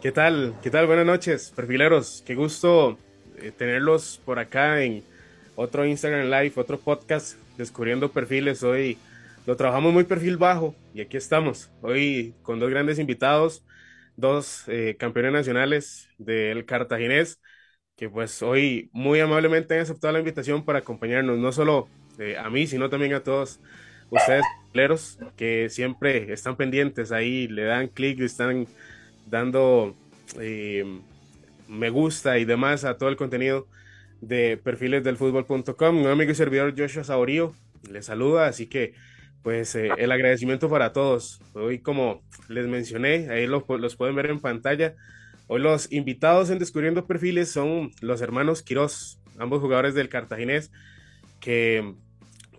¿Qué tal? ¿Qué tal? Buenas noches, perfileros. Qué gusto eh, tenerlos por acá en otro Instagram Live, otro podcast, descubriendo perfiles. Hoy lo trabajamos muy perfil bajo y aquí estamos. Hoy con dos grandes invitados, dos eh, campeones nacionales del cartaginés, que pues hoy muy amablemente han aceptado la invitación para acompañarnos, no solo eh, a mí, sino también a todos ustedes, perfileros, que siempre están pendientes ahí, le dan clic, están dando me gusta y demás a todo el contenido de perfiles del. Un amigo y servidor Joshua Saurio les saluda, así que pues eh, el agradecimiento para todos. Hoy como les mencioné, ahí los, los, pueden ver en pantalla. Hoy los invitados en Descubriendo Perfiles son los hermanos Quiroz, ambos jugadores del Cartaginés, que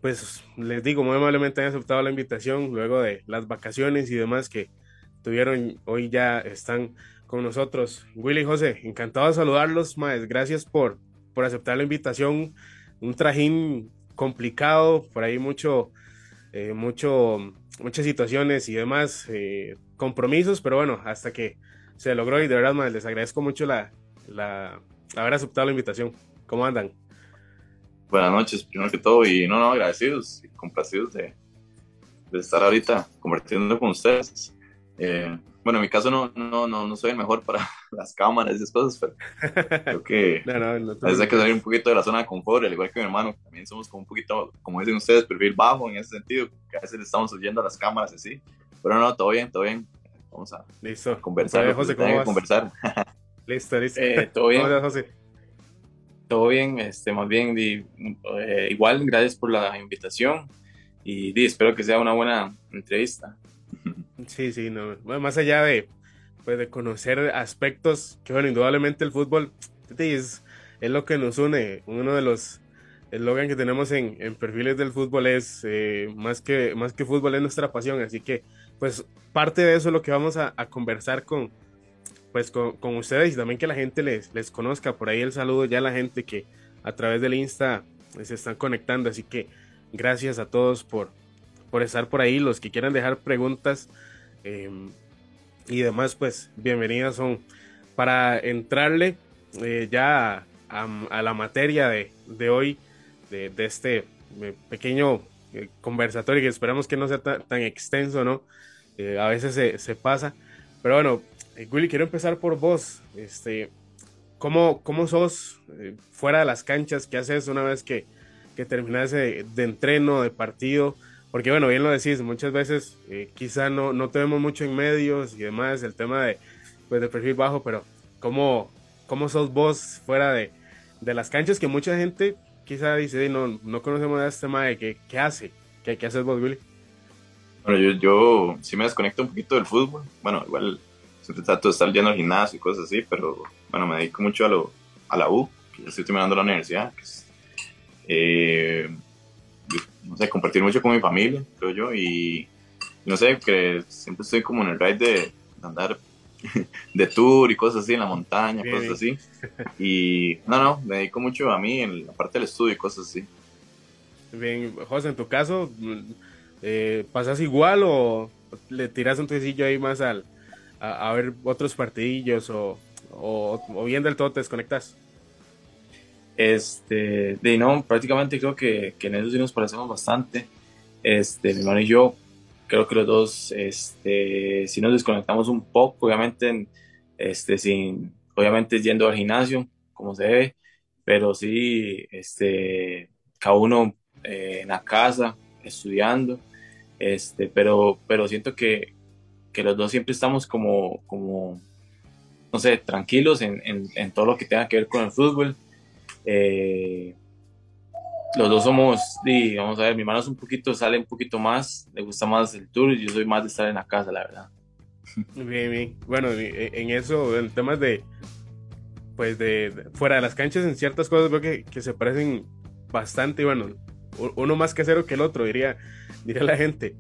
pues les digo, muy amablemente han aceptado la invitación luego de las vacaciones y demás que tuvieron, hoy ya están con nosotros. Willy José, encantado de saludarlos, más gracias por, por aceptar la invitación. Un trajín complicado, por ahí mucho, eh, mucho, muchas situaciones y demás, eh, compromisos, pero bueno, hasta que se logró y de verdad, más les agradezco mucho la, la, haber aceptado la invitación. ¿Cómo andan? Buenas noches, primero que todo, y no, no, agradecidos y complacidos de, de estar ahorita compartiendo con ustedes. Eh, bueno, en mi caso no, no, no, no soy el mejor para las cámaras y esas cosas, pero creo que no, no, a veces hay que salir un poquito de la zona de confort, al igual que mi hermano, también somos como un poquito, como dicen ustedes, perfil bajo en ese sentido, que a veces le estamos oyendo a las cámaras así, pero no, todo bien, todo bien, vamos a listo. conversar, José, ¿cómo vas? conversar. listo, listo. Eh, todo bien. ¿Cómo José? Todo bien, este, más bien, eh, igual, gracias por la invitación y, y espero que sea una buena entrevista. Sí, sí, no. más allá de, pues, conocer aspectos que, bueno, indudablemente el fútbol es, es lo que nos une. Uno de los eslogan que tenemos en, en, perfiles del fútbol es eh, más, que, más que fútbol es nuestra pasión. Así que, pues, parte de eso es lo que vamos a, a conversar con, pues, con, con, ustedes y también que la gente les, les conozca. Por ahí el saludo ya a la gente que a través del Insta se están conectando. Así que gracias a todos por, por estar por ahí. Los que quieran dejar preguntas em, y demás, pues bienvenidas son. Para entrarle eh, ya a, la materia de, de hoy, de, este eh, pequeño eh, conversatorio que esperamos que no sea tan, extenso, ¿no? a veces se, pasa. Pero bueno, Willy, quiero empezar por vos. Este, ¿cómo, cómo sos fuera de las canchas? ¿Qué haces una vez que, que terminas de entreno, de partido? Porque bueno, bien lo decís, muchas veces eh, quizá no, no tenemos mucho en medios y demás, el tema de, pues, de perfil bajo, pero ¿cómo, cómo sos vos fuera de, de las canchas que mucha gente quizá dice, no, no conocemos a este tema de qué, qué hace, qué, qué haces vos, Willy? Bueno, yo, yo sí me desconecto un poquito del fútbol, bueno, igual siempre trato de estar lleno al gimnasio y cosas así, pero bueno, me dedico mucho a, lo, a la U, que estoy terminando la universidad, que es, eh, no sé, compartir mucho con mi familia, creo yo, y no sé, que siempre estoy como en el ride de, andar de tour y cosas así en la montaña, cosas así. Y no, no, me dedico mucho a mí en la parte del estudio y cosas así. Bien, José, en tu caso, eh, ¿pasas igual o le tiras un tecillo ahí más al, a, ver otros partidillos o, o, o bien del todo te desconectas? Este, de no, prácticamente creo que, que, en eso sí nos parecemos bastante. Este, mi hermano y yo, creo que los dos, este, si nos desconectamos un poco, obviamente, este, sin, obviamente yendo al gimnasio, como se ve, pero sí, este, cada uno eh, en la casa, estudiando, este, pero, pero siento que, que los dos siempre estamos como, como no sé, tranquilos en, en, en todo lo que tenga que ver con el fútbol eh, los dos somos, y vamos a ver, mi hermano es un poquito, sale un poquito más, le gusta más el tour y yo soy más de estar en la casa, la verdad. Bien, bien. Bueno, en eso, en temas de, pues de, fuera de las canchas, en ciertas cosas veo que, que se parecen bastante, bueno, uno más casero que el otro, diría, diría la gente.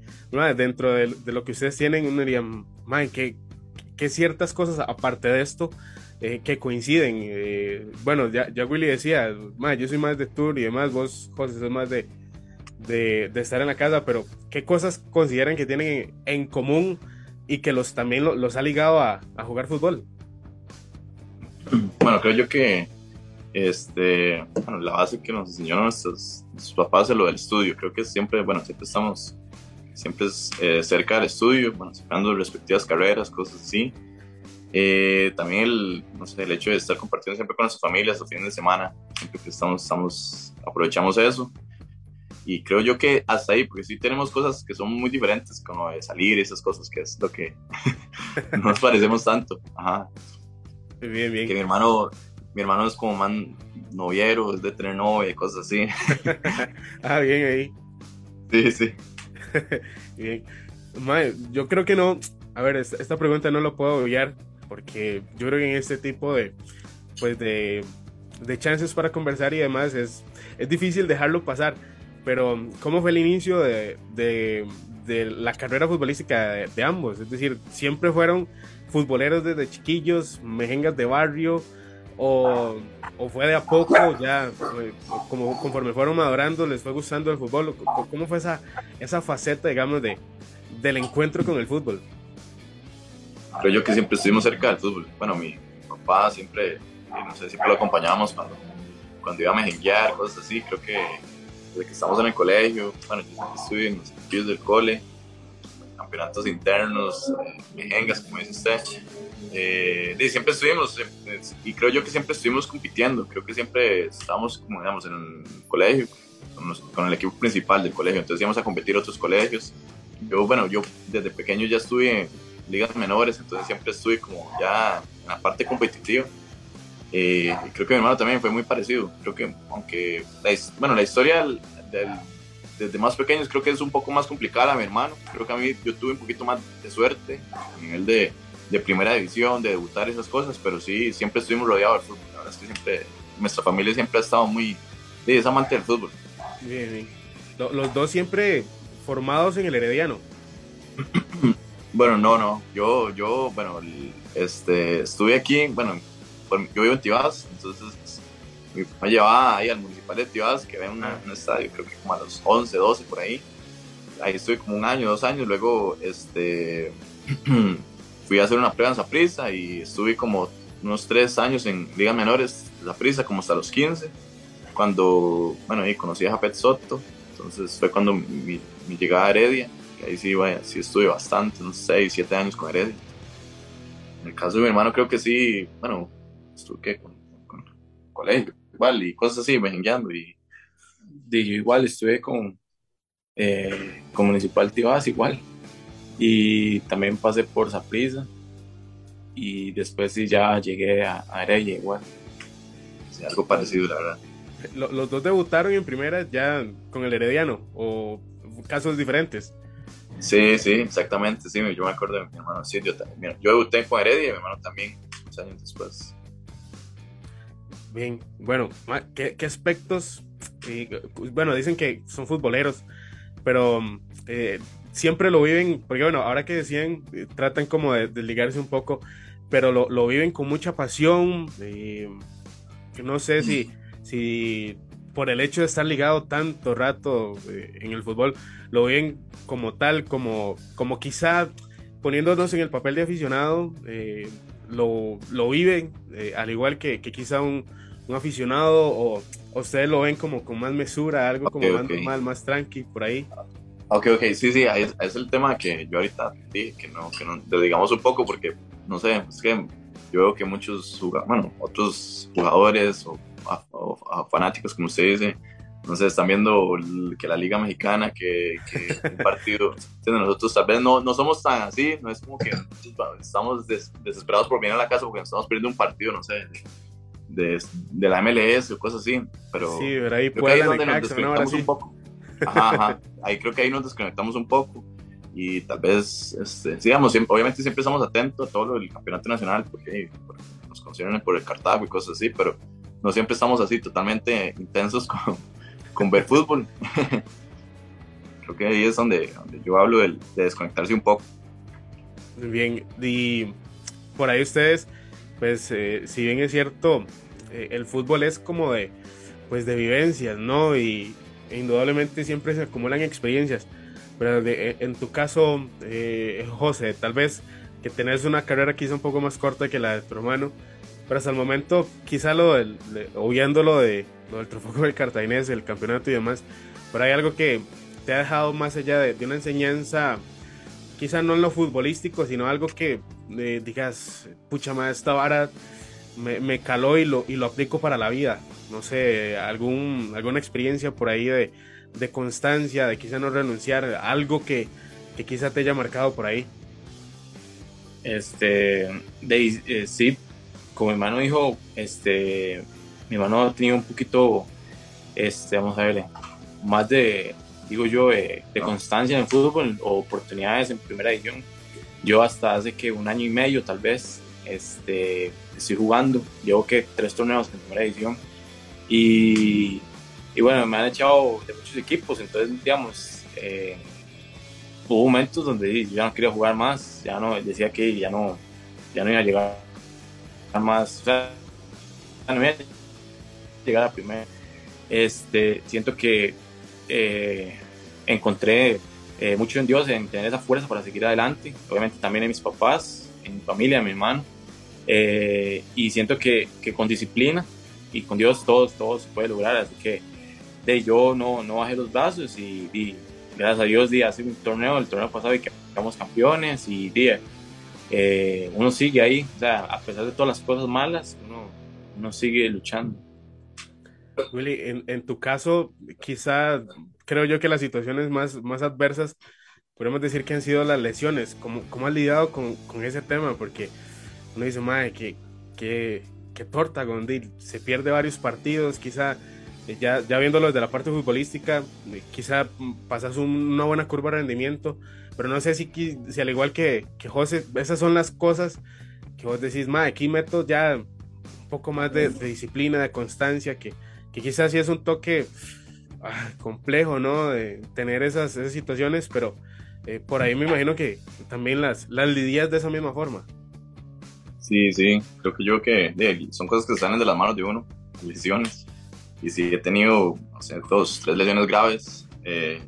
dentro de, de, lo que ustedes tienen, uno diría, man, que, que ciertas cosas, aparte de esto, eh, que coinciden. Eh, bueno, ya, ya, Willy decía, yo soy más de tour y demás, vos, José, sos más de, de, estar en la casa, pero ¿qué cosas consideran que tienen en común y que los también los ha ligado a, a, jugar fútbol? Bueno, creo yo que este, bueno, la base que nos enseñaron nuestros, papás es lo del estudio. Creo que siempre, bueno, siempre estamos siempre es, eh, cerca del estudio, bueno, sacando respectivas carreras, cosas así. Eh, también el, no sé, el hecho de estar compartiendo siempre con nuestras familias los fines de semana, siempre que estamos, estamos, aprovechamos eso. Y creo yo que hasta ahí, porque sí tenemos cosas que son muy diferentes, como de salir y esas cosas, que es lo que no nos parecemos tanto. Ajá. Bien, bien. Que mi hermano, mi hermano es como más noviero, es de tener novia y cosas así. ah, bien ahí. Sí, sí. bien. yo creo que no. A ver, esta, pregunta no lo puedo obviar porque yo creo que en este tipo de, pues de, de chances para conversar y demás es, es difícil dejarlo pasar. Pero, ¿cómo fue el inicio de, de, de la carrera futbolística de, ambos? Es decir, siempre fueron futboleros desde chiquillos, mejengas de barrio, o, fue de a poco, ya como conforme fueron madurando, les fue gustando el fútbol. ¿Cómo fue esa, esa faceta, digamos, de, del encuentro con el fútbol? Creo yo que siempre estuvimos cerca del fútbol. Bueno, mi papá siempre, no sé, siempre lo acompañábamos cuando, cuando iba a mejenguear, cosas así. Creo que desde que estamos en el colegio, bueno, yo siempre estuve en los equipos del cole, campeonatos internos, eh, mejengas, como dice usted eh, siempre estuvimos, eh, y creo yo que siempre estuvimos compitiendo, creo que siempre estábamos, como digamos, en el colegio, con, el equipo principal del colegio, entonces íbamos a competir otros colegios. Yo, bueno, yo desde pequeño ya estuve ligas menores, entonces siempre estuve como ya en la parte competitiva. Eh, y creo que mi hermano también fue muy parecido. Creo que, aunque, la, bueno, la historia del, desde más pequeños creo que es un poco más complicada a mi hermano. Creo que a mí yo tuve un poquito más de suerte a nivel de, de primera división, de debutar esas cosas, pero sí, siempre estuvimos rodeados del fútbol. La verdad es que siempre, nuestra familia siempre ha estado muy, sí, es amante del fútbol. Bien, bien. Los dos siempre formados en el Herediano. bueno, no, no. Yo, yo, bueno, este, estuve aquí, bueno, yo vivo en Tibás, entonces me llevaba ahí al municipal de Tibás, que había un estadio, creo que como a los 11, 12 por ahí. Ahí estuve como un año, dos años, luego, este, fui a hacer una prueba en Zaprisa y estuve como unos tres años en ligas menores Zaprisa, como hasta los 15, cuando, bueno, ahí conocí a Japet Soto, entonces fue cuando mi, llegada a Heredia, que ahí sí, vaya, sí estuve bastante, unos 6, 7 años con Heredia. En el caso de mi hermano creo que sí, bueno, estuve con, con, colegio, igual, y cosas así, mejengueando, y, y yo igual estuve con, eh, con Municipal Tibás, igual, y también pasé por Saprisa y después sí ya llegué a, a igual. algo parecido, la verdad. Los dos debutaron en primera ya con el Herediano o casos diferentes. Sí, sí, exactamente, sí, yo me acuerdo de mi hermano, sí, yo, también, yo debuté con Heredia y mi hermano también, unos años después. Bien, bueno, ¿qué, qué aspectos? bueno, dicen que son futboleros, pero eh, siempre lo viven, porque bueno, ahora que decían, eh, tratan como de, ligarse un poco, pero lo, lo, viven con mucha pasión. Eh, no sé si, si por el hecho de estar ligado tanto rato eh, en el fútbol, lo viven como tal, como, como quizá poniéndonos en el papel de aficionado, lo, lo, viven, al igual que, que quizá un, un aficionado, o, ustedes lo ven como con más mesura, algo como más normal, más tranqui, por ahí. Ok, ok, sí, sí, ahí es, el tema que yo ahorita dije, que no, que no, digamos un poco, porque, no sé, es que yo veo que muchos, bueno, otros jugadores o, fanáticos, como usted dice, no sé, están viendo que la Liga Mexicana, que, un partido, nosotros tal vez no, no somos tan así, no es como que estamos desesperados por venir a la casa porque estamos perdiendo un partido, no sé, de, de, la MLS o cosas así, pero sí, pero ahí, puede donde nos desconectamos un poco. Ajá, Ahí creo que ahí nos desconectamos un poco y tal vez, este, digamos, obviamente siempre estamos atentos a todo lo del campeonato nacional porque, nos consideran por el Cartago y cosas así, pero no siempre estamos así totalmente intensos con, con ver fútbol. creo que ahí es donde, yo hablo de, desconectarse un poco. Bien, y por ahí ustedes, pues eh, si bien es cierto, eh, el fútbol es como de, pues de vivencias, ¿no? Y, indudablemente siempre se acumulan experiencias. Pero eh, en tu caso, eh, José, tal vez que tenés una carrera quizá un poco más corta que la de tu hermano, pero hasta el momento, quizá lo del, oyendo lo, de, lo del trofeo del cartaginés, el campeonato y demás, pero hay algo que te ha dejado más allá de, una enseñanza, quizá no en lo futbolístico, sino algo que eh, digas, pucha madre, esta vara me, caló y lo, y lo aplico para la vida. No sé, algún, alguna experiencia por ahí de, constancia, de quizá no renunciar, algo que, que quizá te haya marcado por ahí. Este, de, eh, sí, como mi hermano dijo, este, mi hermano ha tenido un poquito, este, vamos a ver, más de, digo yo, de, constancia en el fútbol o oportunidades en primera división. Yo hasta hace que un año y medio tal vez, este, estoy jugando, llevo que tres torneos en primera división. Y, y bueno, me han echado de muchos equipos, entonces digamos, eh, hubo momentos donde yo ya no quería jugar más, ya no, decía que ya no, ya no iba a llegar más, o sea, no llegar a primera. Este, siento que eh, encontré eh, mucho en Dios, en tener esa fuerza para seguir adelante, obviamente también en mis papás, en mi familia, en mi hermano, eh, y siento que, que, con disciplina y con Dios todo, todo se puede lograr, así que de yo no, no bajé los brazos y, y gracias a Dios, di, hace un torneo, el torneo pasado y que quedamos campeones y di, eh, uno sigue ahí, o sea, a pesar de todas las cosas malas, uno, sigue luchando. Willy, en, tu caso, quizá creo yo que las situaciones más, más adversas, podemos decir que han sido las lesiones. ¿Cómo, cómo has lidiado con, con, ese tema? Porque uno dice, madre, que, que, que torta, Gondil, se pierde varios partidos, quizá ya, ya viéndolo desde la parte futbolística, eh, quizá pasas una buena curva de rendimiento, pero no sé si, si al igual que, que José, esas son las cosas que vos decís, ma, aquí meto ya un poco más de, disciplina, de constancia, que, que quizás sí es un toque ah, complejo, ¿no? De tener esas, esas situaciones, pero eh, por ahí me imagino que también las, las lidias de esa misma forma. Sí, sí, creo que yo que son cosas que salen de las manos de uno, lesiones y sí he tenido, o sea, dos, tres lesiones graves. Eh,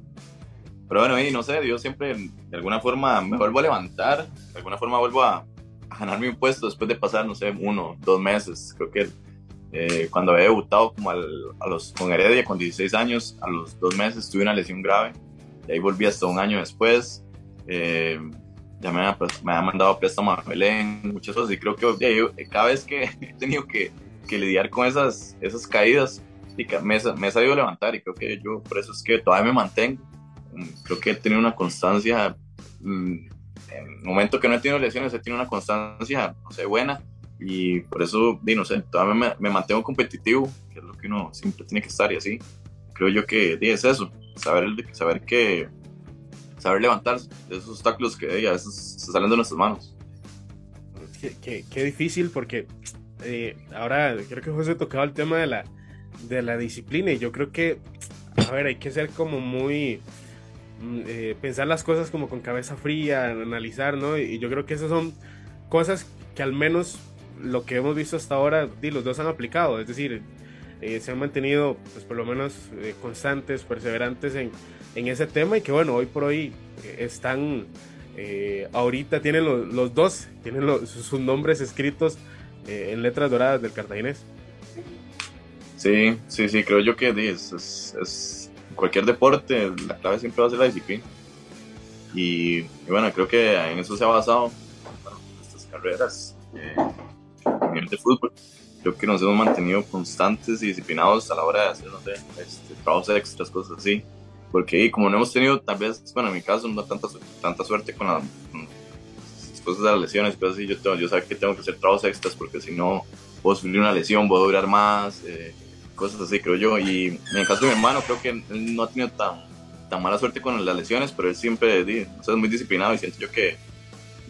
pero bueno, y no sé, yo siempre de alguna forma me vuelvo a levantar, de alguna forma vuelvo a, a ganarme un puesto después de pasar, no sé, uno, dos meses. Creo que eh, cuando había debutado como al, a los, con Heredia con 16 años, a los dos meses tuve una lesión grave y ahí volví hasta un año después. Eh, ya me ha, me ha mandado préstamo a Belén, muchas cosas y creo que cada vez que he tenido que, que lidiar con esas, esas caídas, me, me he sabido levantar y creo que yo por eso es que todavía me mantengo. Mm, creo que he tenido una constancia, mm, en el momento que no he tenido lesiones, he tenido una constancia, no sé, buena y por eso, no sé, todavía me, me, mantengo competitivo, que es lo que uno siempre tiene que estar y así. Creo yo que es eso, saber, saber que, saber levantarse de esos obstáculos que a veces se salen de nuestras manos. Qué, qué, qué difícil porque eh, ahora creo que José tocaba el tema de la, de la disciplina y yo creo que, a ver, hay que ser como muy... Mm, eh, pensar las cosas como con cabeza fría, analizar, ¿no? Y yo creo que esas son cosas que al menos lo que hemos visto hasta ahora, los dos han aplicado, es decir, eh, se han mantenido, pues por lo menos, eh, constantes, perseverantes en, en, ese tema y que bueno, hoy por hoy están, ahorita tienen los, dos, tienen sus nombres escritos en letras doradas del cartaginés. Sí, sí, sí, creo yo que es, es, cualquier deporte, la clave siempre va a ser la disciplina. Y, bueno, creo que en eso se ha basado bueno, nuestras carreras eh, en el de fútbol. Creo que nos hemos mantenido constantes y disciplinados a la hora de hacer, no sé, este, trabajos extras, cosas así. Porque como no hemos tenido, tal vez, bueno, en mi caso, no tanta, tanta suerte con, las cosas de las lesiones, cosas así, yo, tengo, yo sé que tengo que hacer trabajos extras porque si no puedo sufrir una lesión, puedo durar más. Eh, cosas así, creo yo. Y en el caso de mi hermano, creo que él no ha tenido tan, tan mala suerte con las lesiones, pero él siempre es muy disciplinado y siento yo que,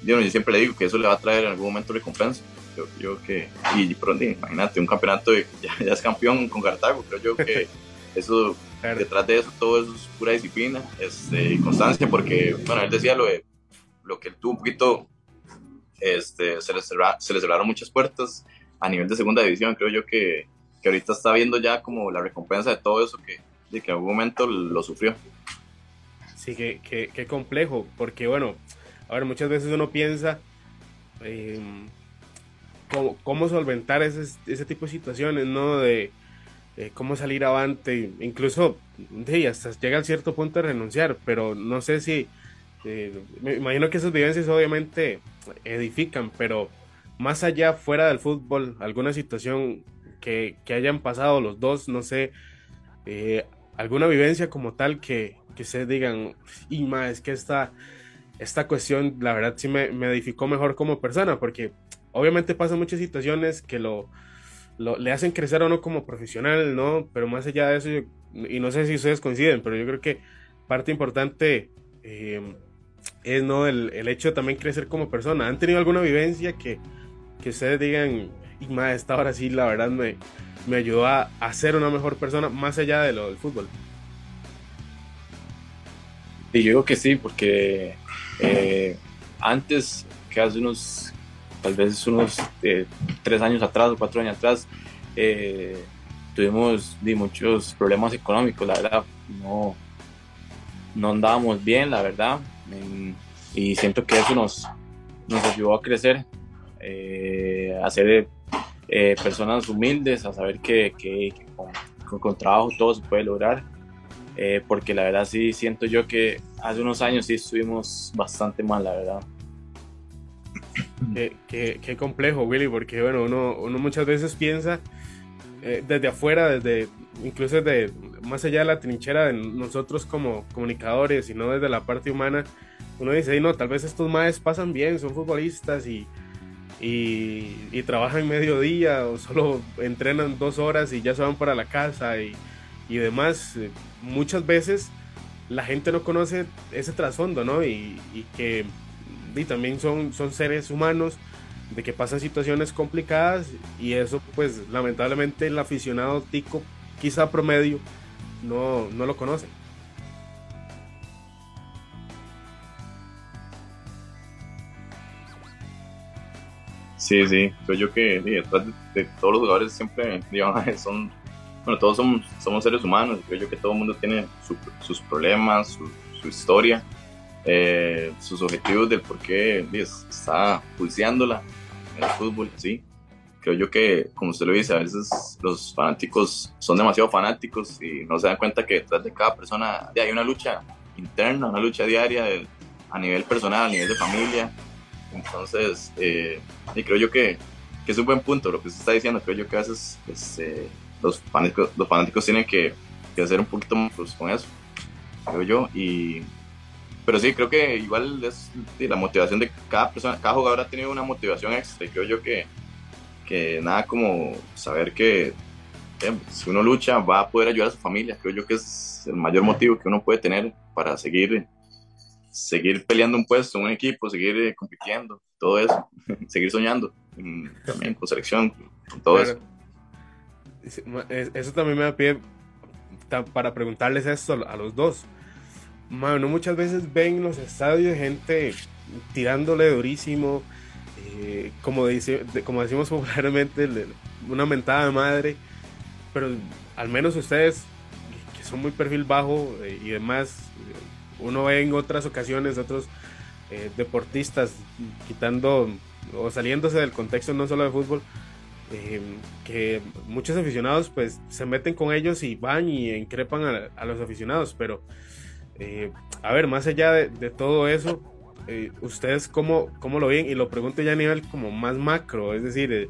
yo, yo, siempre le digo que eso le va a traer en algún momento recompensa. Yo, yo que, y pronto, imagínate, un campeonato, de, ya, ya, es campeón con Cartago, creo yo que eso, detrás de eso, todo eso es pura disciplina este, y constancia, porque, bueno, él decía lo, de, lo que él tuvo un poquito, este, se, le se le cerraron muchas puertas a nivel de segunda división, creo yo que que ahorita está viendo ya como la recompensa de todo eso que, de que en algún momento lo sufrió. Sí, que, que, complejo, porque bueno, a ver, muchas veces uno piensa, em, cómo, solventar ese, ese, tipo de situaciones, ¿no? De cómo salir avante, incluso de, hasta llega a cierto punto de renunciar, pero no sé si, me imagino que esas vivencias obviamente edifican, pero más allá, fuera del fútbol, alguna situación que, que hayan pasado los dos, no sé, eh, alguna vivencia como tal que, que se digan, y más, es que esta, esta cuestión, la verdad, sí me, me, edificó mejor como persona, porque obviamente pasan muchas situaciones que lo, lo, le hacen crecer a uno como profesional, ¿no? Pero más allá de eso, y no sé si ustedes coinciden, pero yo creo que parte importante eh, es, ¿no? El, el, hecho de también crecer como persona. ¿Han tenido alguna vivencia que, que ustedes digan, y más, esta hora sí, la verdad me, me ayudó a, a, ser una mejor persona más allá de lo del fútbol. Y yo digo que sí, porque eh, antes, que hace unos, tal vez unos eh, tres años atrás o cuatro años atrás, eh, tuvimos de muchos problemas económicos, la verdad, no, no andábamos bien, la verdad, y siento que eso nos, nos ayudó a crecer a ser eh, personas humildes, a saber que, con, trabajo todo se puede lograr. Eh, porque la verdad sí siento yo que hace unos años sí estuvimos bastante mal, la verdad. Qué, complejo, Willy, porque bueno, uno, muchas veces piensa desde afuera, desde incluso desde más allá de la trinchera de nosotros como comunicadores y no desde la parte humana, uno dice, no, tal vez estos maes pasan bien, son futbolistas y, y, trabajan mediodía o solo entrenan dos horas y ya se van para la casa y, y demás. Muchas veces la gente no conoce ese trasfondo, ¿no? Y, y que y también son, son seres humanos, de que pasan situaciones complicadas y eso pues lamentablemente el aficionado tico, quizá promedio, no, no lo conoce. Sí, sí, creo yo que detrás de, todos los jugadores siempre son, bueno, todos somos, somos seres humanos, creo yo que todo el mundo tiene sus problemas, su, historia, eh, sus objetivos del por qué está pulseándola en el fútbol, sí. Creo yo que, como usted lo dice, a veces los fanáticos son demasiado fanáticos y no se dan cuenta que detrás de cada persona hay una lucha interna, una lucha diaria a nivel personal, a nivel de familia, entonces, eh, y creo yo que, que, es un buen punto lo que se está diciendo. Creo yo que a veces este, los, fanáticos, los fanáticos tienen que, hacer un poquito más con eso, creo yo. Y, pero sí, creo que igual es la motivación de cada persona, cada jugador ha tenido una motivación extra. Y creo yo que, que nada como saber que eh, si uno lucha va a poder ayudar a su familia. Creo yo que es el mayor motivo que uno puede tener para seguir seguir peleando un puesto en un equipo, seguir eh, compitiendo, todo eso, seguir soñando, también con selección, con todo eso. Eso también me da pie para preguntarles esto a los dos. Mano, muchas veces ven los estadios gente tirándole durísimo, eh, como, dice, como decimos popularmente, una mentada de madre, pero al menos ustedes, que son muy perfil bajo eh, y demás, uno ve en otras ocasiones otros eh, deportistas quitando o saliéndose del contexto no solo de fútbol, eh, que muchos aficionados pues se meten con ellos y van y increpan a, los aficionados, pero eh, a ver, más allá de, todo eso, ustedes cómo, cómo, lo ven y lo pregunto ya a nivel como más macro, es decir,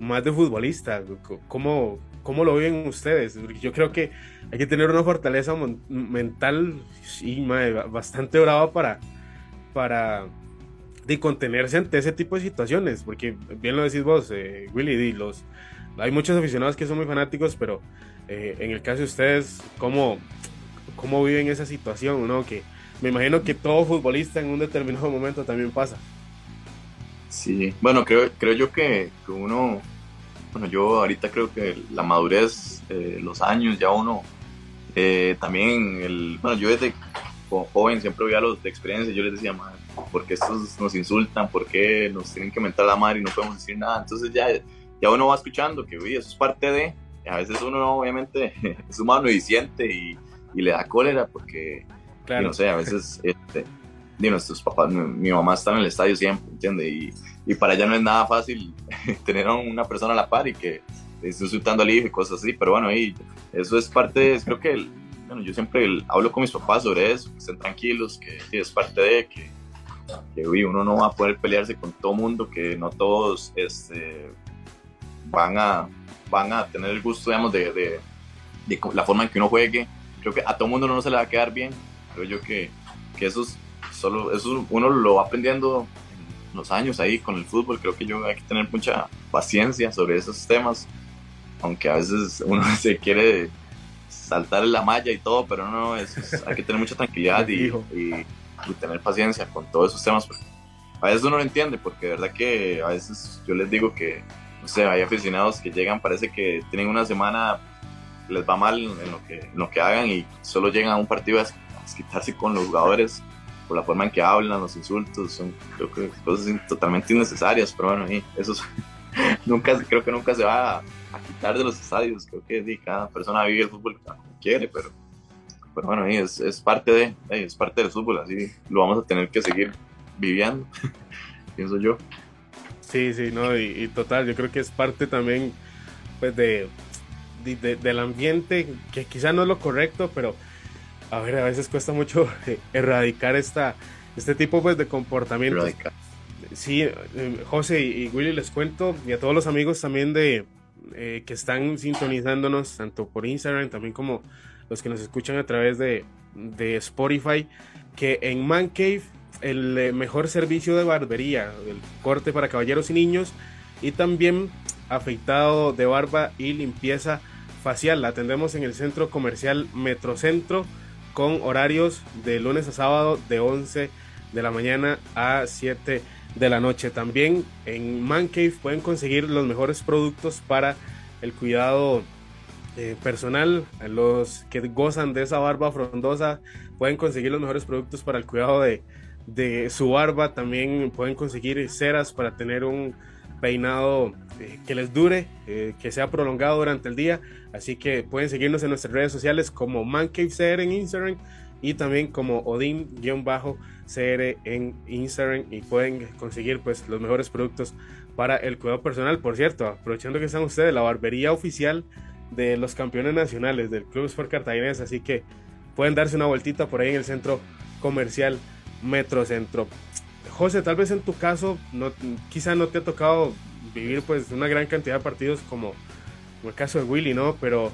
más de futbolista, ¿cómo, ¿Cómo lo ven ustedes? yo creo que hay que tener una fortaleza mental y bastante brava para, para de contenerse ante ese tipo de situaciones. Porque bien lo decís vos, eh, Willy, los, hay muchos aficionados que son muy fanáticos, pero eh, en el caso de ustedes, ¿cómo, ¿cómo viven esa situación? ¿no? Que me imagino que todo futbolista en un determinado momento también pasa. Sí, bueno, creo, creo yo que, que uno bueno, yo ahorita creo que la madurez, eh, los años, ya uno, eh, también, el, bueno, yo desde joven siempre veía los de experiencia, yo les decía, madre, ¿por qué estos nos insultan? ¿Por qué nos tienen que mentar la madre y no podemos decir nada? Entonces ya, ya uno va escuchando que, uy, eso es parte de, a veces uno obviamente es humano y siente y, y le da cólera porque, claro. no sé, a veces, este, nuestros papás, mi, mamá está en el estadio siempre, ¿entiendes? Y y para ella no es nada fácil tener a una persona a la par y que esté insultando al hijo y cosas así, pero bueno, y eso es parte, creo que bueno, yo siempre hablo con mis papás sobre eso, que estén tranquilos, que es parte de, que, que uno no va a poder pelearse con todo mundo, que no todos este, van, a, van a tener el gusto, digamos, de, de, de, la forma en que uno juegue. Creo que a todo mundo no se le va a quedar bien. Creo yo que, que eso, solo, eso uno lo va aprendiendo en los años ahí con el fútbol. Creo que yo hay que tener mucha paciencia sobre esos temas, aunque a veces uno se quiere saltar la malla y todo, pero no, es, hay que tener mucha tranquilidad y, y, tener paciencia con todos esos temas. A veces uno no entiende, porque de verdad que a veces yo les digo que, no sé, hay aficionados que llegan, parece que tienen una semana, les va mal en lo que, lo que hagan y solo llegan a un partido a quitarse con los jugadores por la forma en que hablan, los insultos, son cosas totalmente innecesarias, pero bueno, eso nunca, creo que nunca se va a, quitar de los estadios, creo que cada persona vive el fútbol como quiere, pero, pero bueno, es, es parte de, es parte del fútbol, así lo vamos a tener que seguir viviendo, pienso yo. Sí, sí, no, y, total, yo creo que es parte también pues de, del ambiente, que quizá no es lo correcto, pero a ver, a veces cuesta mucho erradicar esta, este tipo pues de comportamientos. Sí, eh, José y Willy les cuento, y a todos los amigos también de eh, que están sintonizándonos, tanto por Instagram también como los que nos escuchan a través de, de Spotify, que en Man Cave el eh, mejor servicio de barbería, el corte para caballeros y niños y también afeitado de barba y limpieza facial. La atendemos en el centro comercial Metrocentro con horarios de lunes a sábado de 11 de la mañana a 7 de la noche. También en Man Cave pueden conseguir los mejores productos para el cuidado eh, personal. Los que gozan de esa barba frondosa pueden conseguir los mejores productos para el cuidado de, de su barba. También pueden conseguir ceras para tener un peinado eh, que les dure, eh, que sea prolongado durante el día. Así que pueden seguirnos en nuestras redes sociales como MancaveCR en Instagram y también como Odin-CR en Instagram y pueden conseguir pues los mejores productos para el cuidado personal. Por cierto, aprovechando que están ustedes, la barbería oficial de los campeones nacionales del Club Sport Cartaginés, así que pueden darse una vueltita por ahí en el centro comercial Metrocentro. José, tal vez en tu caso, no, quizá no te ha tocado vivir pues una gran cantidad de partidos como, el caso de Willy, ¿no? Pero,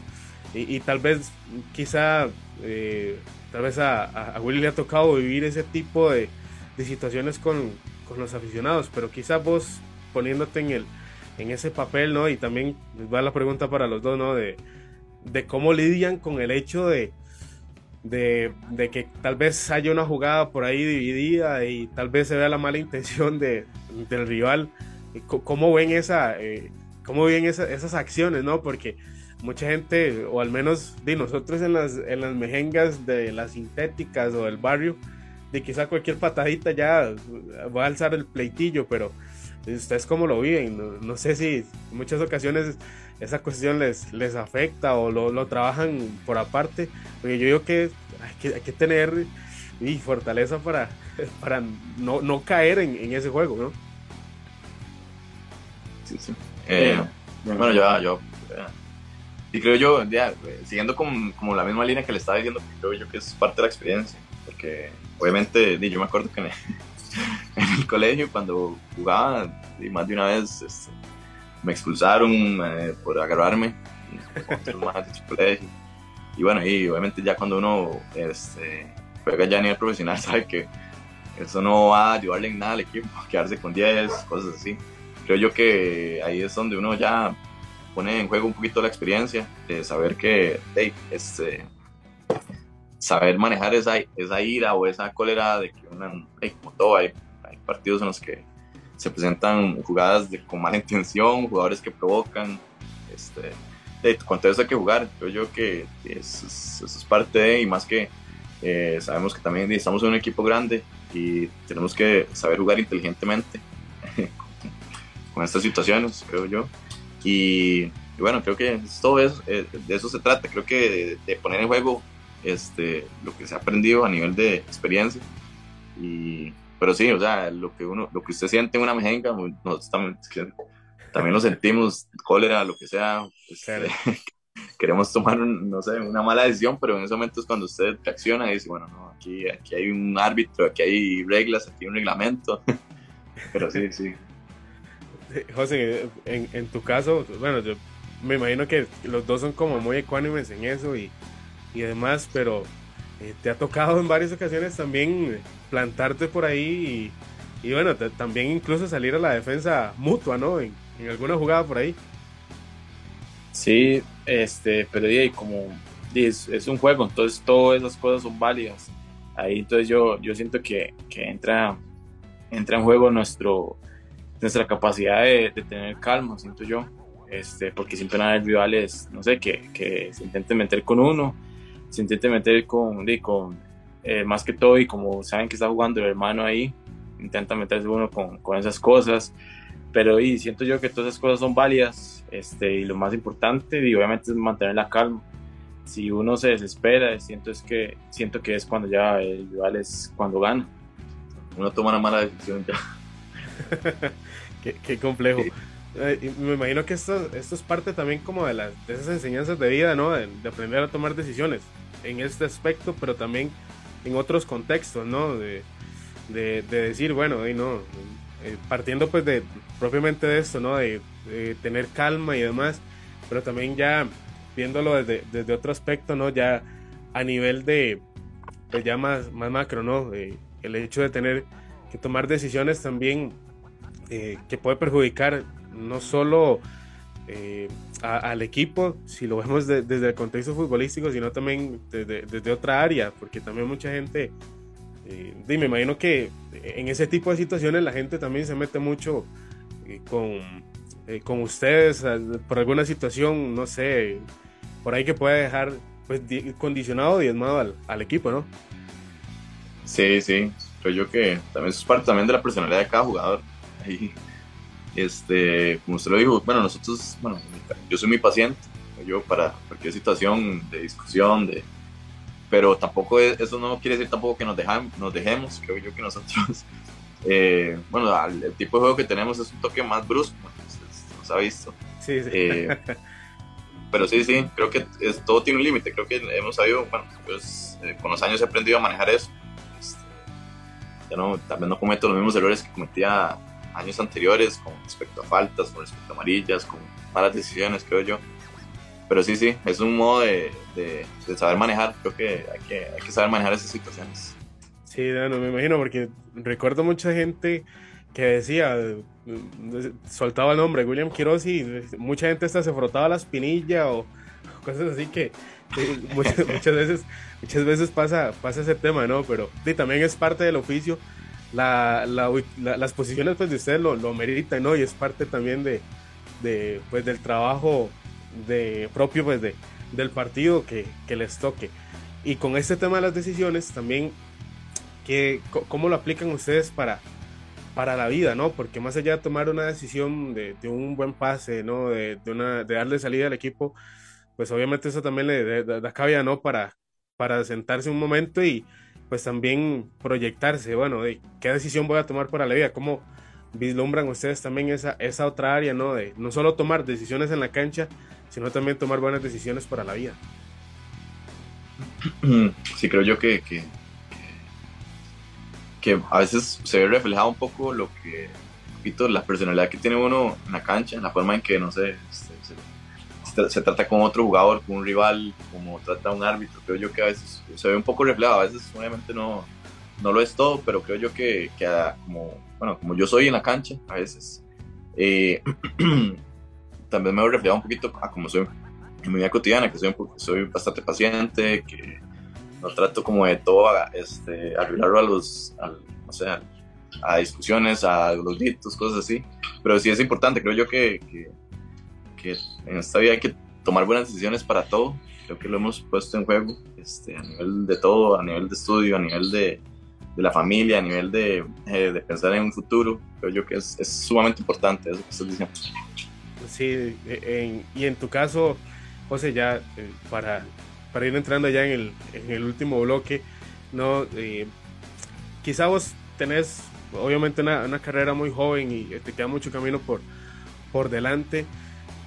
y, tal vez, quizá, eh, tal vez a, Willy le ha tocado vivir ese tipo de, situaciones con, los aficionados, pero quizá vos poniéndote en el ese papel, ¿no? Y también va la pregunta para los dos, ¿no? De cómo lidian con el hecho de, de, que tal vez haya una jugada por ahí dividida y tal vez se vea la mala intención de, del rival. ¿Cómo ven, esa, eh, cómo ven esas acciones? ¿no? Porque mucha gente, o al menos de nosotros en las, en las mejengas de las sintéticas o del barrio, de quizá cualquier patadita ya va a alzar el pleitillo, pero ustedes cómo lo viven. No, sé si en muchas ocasiones esa cuestión les, les afecta o lo, lo trabajan por aparte. Porque yo digo que hay que, hay que tener y fortaleza para, para no, no caer en, en, ese juego, ¿no? Sí, sí. Eh, bueno, yo, yo eh, y creo yo, ya, siguiendo como, como, la misma línea que le estaba diciendo, creo yo que es parte de la experiencia, porque obviamente yo me acuerdo que en el colegio cuando jugaba y más de una vez este, me expulsaron eh, por agarrarme y bueno y obviamente ya cuando uno este, juega ya a nivel profesional sabe que eso no va a ayudarle en nada al equipo quedarse con 10 cosas así. Creo yo que ahí es donde uno ya pone en juego un poquito la experiencia de saber que hey, este saber manejar esa, esa ira o esa cólera de que una, como todo, hay, hay, partidos en los que se presentan jugadas de, con mala intención, jugadores que provocan, este, con todo eso hay que jugar, creo yo que eso es, parte de, y más que eh, sabemos que también estamos en un equipo grande y tenemos que saber jugar inteligentemente con, estas situaciones, creo yo, y, bueno, creo que todo eso, eh, de eso se trata, creo que de poner en juego este, lo que se ha aprendido a nivel de experiencia. Y, pero sí, o sea, lo que uno, lo que usted siente en una mejenga, nosotros también, también lo sentimos, cólera, lo que sea, este, queremos tomar, no sé, una mala decisión, pero en ese momento es cuando usted reacciona y dice, bueno, no, aquí, aquí hay un árbitro, aquí hay reglas, aquí hay un reglamento, pero sí, sí. José, en, en tu caso, bueno, yo me imagino que los dos son como muy ecuánimes en eso y, y demás, pero eh, te ha tocado en varias ocasiones también plantarte por ahí y, bueno, también incluso salir a la defensa mutua, ¿no? En, en alguna jugada por ahí. Sí, este, pero y como es, es, un juego, entonces todas esas cosas son válidas. Ahí entonces yo, yo siento que, que entra, entra en juego nuestro, nuestra capacidad de, de tener calma, siento yo. Este, porque siempre van a haber rivales, no sé, que, que se intenten meter con uno, se intenten meter con, con eh, más que todo, y como saben que está jugando el hermano ahí, intentan meterse uno con, con esas cosas, pero y siento yo que todas esas cosas son válidas, este, y lo más importante, y obviamente es mantener la calma. Si uno se desespera, siento, es que, siento que es cuando ya el rival es cuando gana. Uno toma una mala decisión ya. qué, qué, complejo. Eh, me imagino que esto, esto es parte también como de, las, de esas enseñanzas de vida, ¿no? De, aprender a tomar decisiones en este aspecto, pero también en otros contextos, ¿no? De, de, decir, bueno, y no, eh, partiendo pues de propiamente de esto, ¿no? De, tener calma y demás, pero también ya viéndolo desde, desde otro aspecto, ¿no? Ya a nivel de, pues ya más, más macro, ¿no? el hecho de tener que tomar decisiones también eh, que puede perjudicar no solo eh, al equipo, si lo vemos desde el contexto futbolístico, sino también desde, otra área, porque también mucha gente, eh, me imagino que en ese tipo de situaciones la gente también se mete mucho eh, con, con ustedes por alguna situación, no sé, por ahí que puede dejar pues condicionado, diezmado al, al equipo, ¿no? Sí, sí, creo yo que también es parte también de la personalidad de cada jugador. Este, como usted lo dijo, bueno, nosotros, bueno, yo soy muy paciente, yo para cualquier situación de discusión, de, pero tampoco eso no quiere decir tampoco que nos, nos dejemos, creo yo que nosotros, eh, bueno, el, tipo de juego que tenemos es un toque más brusco, nos ha visto. Sí, sí. Eh, pero sí, sí, creo que es, todo tiene un límite, creo que hemos sabido, bueno, pues eh, con los años he aprendido a manejar eso. Este, ya no, también no cometo los mismos errores que cometía años anteriores con respecto a faltas, con respecto a amarillas, con malas decisiones, creo yo. Pero sí, sí, es un modo de, de, saber manejar, creo que hay, que hay que saber manejar esas situaciones. Sí, no, me imagino, porque recuerdo mucha gente que decía, soltaba el nombre, William Quiroz, y mucha gente hasta se frotaba la espinilla o cosas así que muchas, muchas, veces muchas veces pasa, pasa ese tema, ¿no? Pero sí, también es parte del oficio la, las posiciones pues de ustedes lo, lo meritan, ¿no? Y es parte también de, de pues del trabajo de, propio pues de, del partido que, que, les toque. Y con este tema de las decisiones también, que, ¿cómo lo aplican ustedes para, para la vida, ¿no? Porque más allá de tomar una decisión de, de un buen pase, ¿no? De, de, una, de darle salida al equipo, pues obviamente eso también le da cabida, ¿no? Para, para sentarse un momento y, pues también proyectarse, bueno, de qué decisión voy a tomar para la vida, cómo vislumbran ustedes también esa, esa otra área, ¿no? De no solo tomar decisiones en la cancha, sino también tomar buenas decisiones para la vida. Sí, creo yo que, que, que a veces se ve reflejado un poco lo que, un poquito la personalidad que tiene uno en la cancha, en la forma en que, no sé, se trata con otro jugador, con un rival, como trata un árbitro. Creo yo que a veces se ve un poco reflejado, a veces obviamente no, no lo es todo, pero creo yo que, que como, bueno, como yo soy en la cancha, a veces, eh, también me veo reflejado un poquito a como soy en mi vida cotidiana, que soy, soy bastante paciente, que no trato como de todo este, arreglarlo a los, no sé, a, discusiones, a los gritos, cosas así. Pero sí es importante, creo yo que, que que en esta vida hay que tomar buenas decisiones para todo. Creo que lo hemos puesto en juego este, a nivel de todo, a nivel de estudio, a nivel de, de la familia, a nivel de, eh, de, pensar en un futuro. Creo yo que es, es sumamente importante eso que estás diciendo. Sí, y en tu caso, José, ya eh, para, para ir entrando ya en el, en el último bloque, ¿no? Eh, quizá vos tenés obviamente una, una, carrera muy joven y te queda mucho camino por, por delante.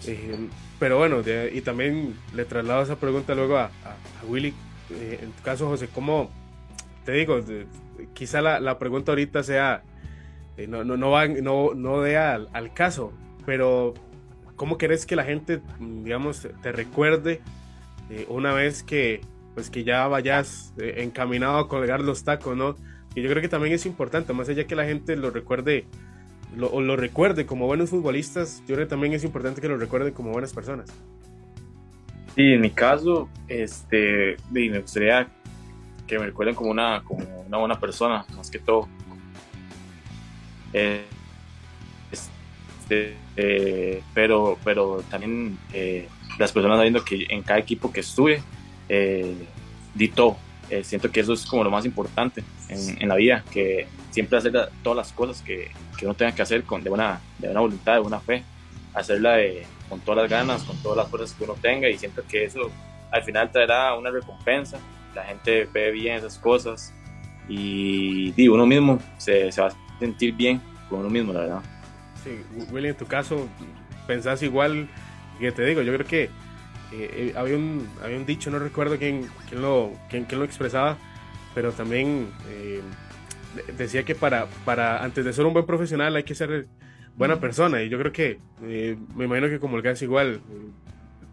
Eh, pero bueno, y también le traslado esa pregunta luego a, a, Willy. Eh, en tu caso, José, ¿cómo te digo? quizá la, la, pregunta ahorita sea, eh, no, no, no, va, no, no dé al, caso, pero ¿cómo querés que la gente, digamos, te recuerde una vez que, pues, que ya vayas encaminado a colgar los tacos, ¿no? Y yo creo que también es importante, más allá que la gente lo recuerde lo, lo recuerde como buenos futbolistas, yo creo que también es importante que lo recuerden como buenas personas. Sí, en mi caso, este, me gustaría que me recuerden como una, como una buena persona, más que todo. Eh, este, eh, pero, pero también eh, las personas sabiendo que en cada equipo que estuve, di todo. siento que eso es como lo más importante en, en la vida, que siempre hacer todas las cosas que, que uno tenga que hacer con, de, buena, de buena voluntad, de buena fe, hacerla de, con todas las ganas, con todas las fuerzas que uno tenga y siento que eso al final traerá una recompensa, la gente ve bien esas cosas y, y uno mismo se, se, va a sentir bien con uno mismo, la verdad. Sí, Willy, en tu caso, pensás igual que te digo, yo creo que eh, eh, había, un, había un dicho, no recuerdo quién, quién, lo, quién, quién lo expresaba, pero también eh, decía que para, para antes de ser un buen profesional hay que ser buena persona. Y yo creo que eh, me imagino que como el gas igual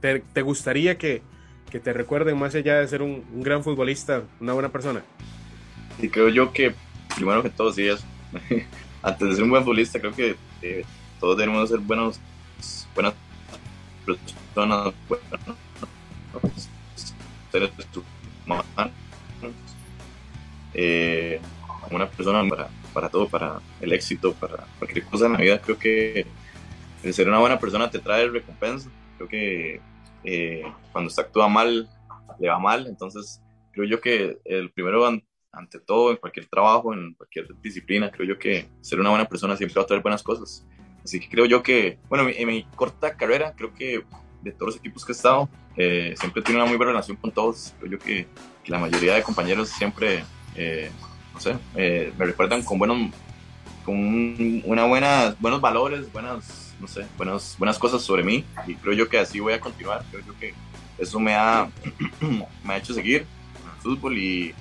te, te gustaría que, que, te recuerden más allá de ser un, un, gran futbolista una buena persona. Y creo yo que primero que todo sí es antes de ser un buen futbolista creo que eh, todos debemos ser buenos buenas personas buenos seres humanos eh, una persona para, para todo, para el éxito, para cualquier cosa en la vida. Creo que ser una buena persona te trae recompensa. Creo que eh, cuando se actúa mal, le va mal. Entonces, creo yo que el primero, ante todo, en cualquier trabajo, en cualquier disciplina, creo yo que ser una buena persona siempre va a traer buenas cosas. Así que creo yo que, bueno, en mi corta carrera, creo que de todos los equipos que he estado, eh, siempre tenido una muy buena relación con todos. Creo yo que, que la mayoría de compañeros siempre eh, no sé, eh, me recuerdan con buenos, con una buena, buenos valores, buenas, no sé, buenas, buenas cosas sobre mí. Y creo yo que así voy a continuar, creo yo que eso me ha, me ha hecho seguir el fútbol y,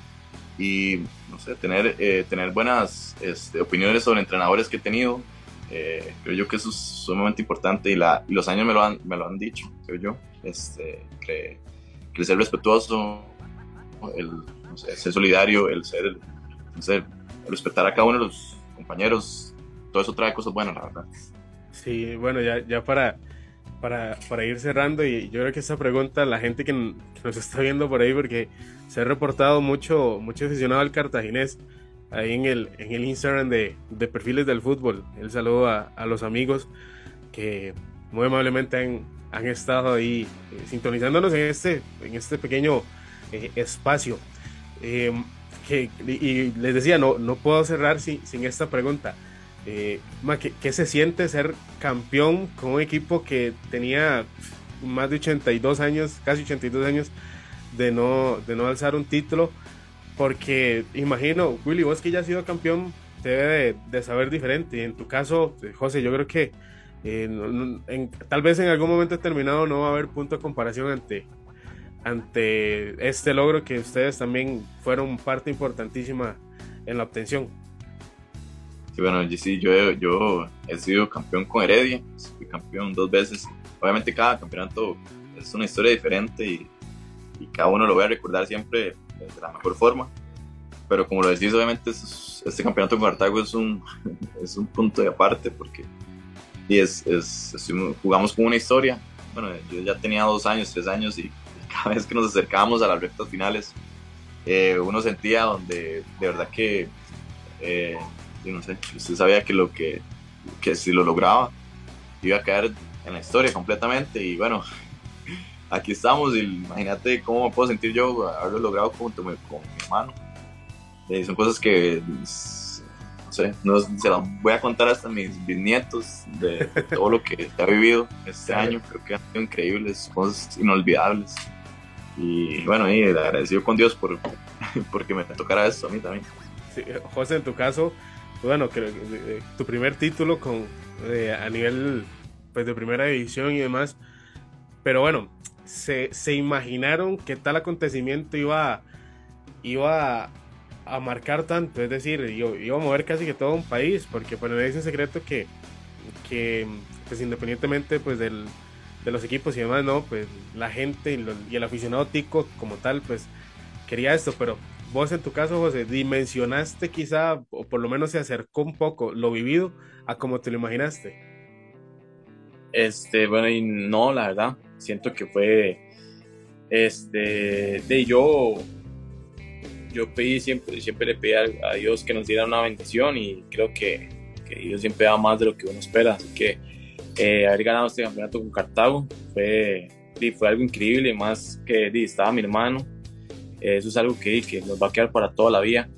y no sé, tener, eh, tener buenas este, opiniones sobre entrenadores que he tenido, eh, creo yo que eso es sumamente importante y, la, y, los años me lo han, me lo han dicho, creo yo, este, que, el ser respetuoso, el no sé, ser solidario, el ser sé, respetar a cada uno de los compañeros, todo eso trae cosas buenas, la verdad. Sí, bueno, ya, ya para, para, para ir cerrando, y yo creo que esa pregunta, la gente que, nos está viendo por ahí, porque se ha reportado mucho, mucho aficionado al cartaginés ahí en el, en el Instagram de, de perfiles del fútbol. El saludo a, a, los amigos que muy amablemente han, han estado ahí eh, sintonizándonos en este, en este pequeño eh, espacio. Eh, y les decía, no, no puedo cerrar sin, sin esta pregunta. Eh, ¿qué, se siente ser campeón con un equipo que tenía más de 82 años, casi 82 años, de no, de no alzar un título? Porque imagino, Willy, vos que ya has sido campeón, debe de, saber diferente. Y en tu caso, eh, José, yo creo que eh, tal vez en algún momento determinado no va a haber punto de comparación ante, ante este logro que ustedes también fueron parte importantísima en la obtención. Sí, bueno, sí, yo, yo he sido campeón con Heredia, fui campeón dos veces. Obviamente cada campeonato es una historia diferente y, y cada uno lo voy a recordar siempre de la mejor forma. Pero como lo decís, obviamente este campeonato con Cartago es un, es un punto de aparte porque y es, es, jugamos con una historia. Bueno, yo ya tenía dos años, tres años y cada vez que nos acercábamos a las rectas finales, eh, uno sentía donde de verdad que, eh, yo no sé, usted sabía que lo que, que si lo lograba, iba a caer en la historia completamente y bueno, aquí estamos y imagínate cómo me puedo sentir yo haberlo logrado junto con, con mi hermano. Eh, son cosas que no sé, no, se las voy a contar hasta mis bisnietos de, de todo lo que ha vivido este año. Creo que han sido increíbles, cosas inolvidables. Y bueno, y agradecido con Dios por porque me tocara esto a mí también. José, en tu caso, bueno, que, tu primer título con, a nivel pues, de primera división y demás. Pero bueno, se, se imaginaron que tal acontecimiento iba, iba a, marcar tanto, es decir, iba, a mover casi que todo un país, porque bueno, es un secreto que, que pues independientemente pues del, de los equipos y demás, ¿no? Pues la gente y, el aficionado tico como tal, pues quería esto, pero vos en tu caso, José, dimensionaste quizá, o por lo menos se acercó un poco lo vivido a como te lo imaginaste. Este, bueno, y no, la verdad, siento que fue, este, de yo, yo pedí siempre, siempre le pedí a, Dios que nos diera una bendición y creo que, que, Dios siempre da más de lo que uno espera, así que eh, haber ganado este campeonato con Cartago fue, fue algo increíble, más que estaba mi hermano, eso es algo que, que nos va a quedar para toda la vida.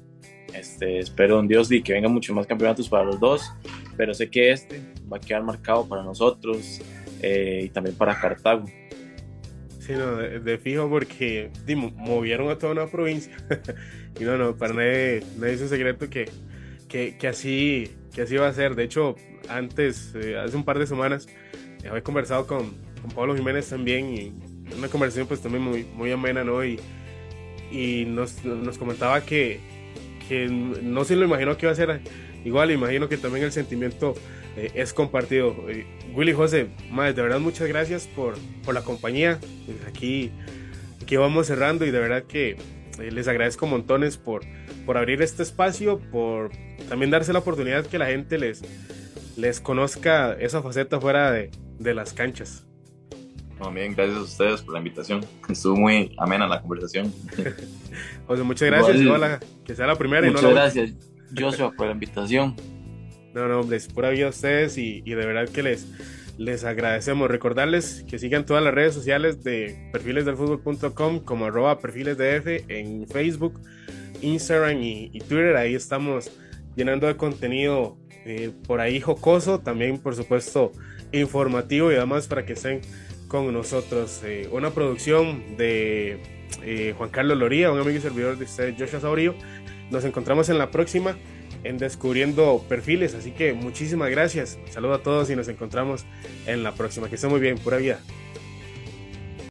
Este, espero en Dios que vengan muchos más campeonatos para los dos, pero sé que este va a quedar marcado para nosotros eh, y también para Cartago. Sí, no, de, fijo porque movieron a toda una provincia y no, no, para nadie, nadie es un secreto que, que, que, así, que así va a ser. De hecho, antes, eh, hace un par de semanas, había conversado con, con Pablo Jiménez también y una conversación pues también muy, muy amena, ¿no? Y, y nos, nos comentaba que, que, no se lo imaginó que iba a ser igual, imagino que también el sentimiento eh, es compartido. Eh, Willy José, madre, de verdad muchas gracias por, por la compañía. Pues aquí, aquí vamos cerrando y de verdad que eh, les agradezco montones por, por abrir este espacio, por también darse la oportunidad que la gente les, les conozca esa faceta fuera de, de las canchas. bien, gracias a ustedes por la invitación. Estuvo muy amena la conversación. José, muchas gracias. que sea la primera. Muchas y no gracias, Joshua, por la invitación. No, no, hombre, es pura vida a ustedes y, de verdad que les, les agradecemos. Recordarles que sigan todas las redes sociales de perfilesdelfutbol.com como arroba perfilesdf en Facebook, Instagram y, Twitter. Ahí estamos llenando de contenido eh, por ahí jocoso, también por supuesto informativo y además para que estén con nosotros. Eh, una producción de eh, Juan Carlos Loría, un amigo y servidor de ustedes, Joshua Saurio. Nos encontramos en la próxima en Descubriendo Perfiles, así que muchísimas gracias. Saludo a todos y nos encontramos en la próxima. Que esté muy bien, pura vida.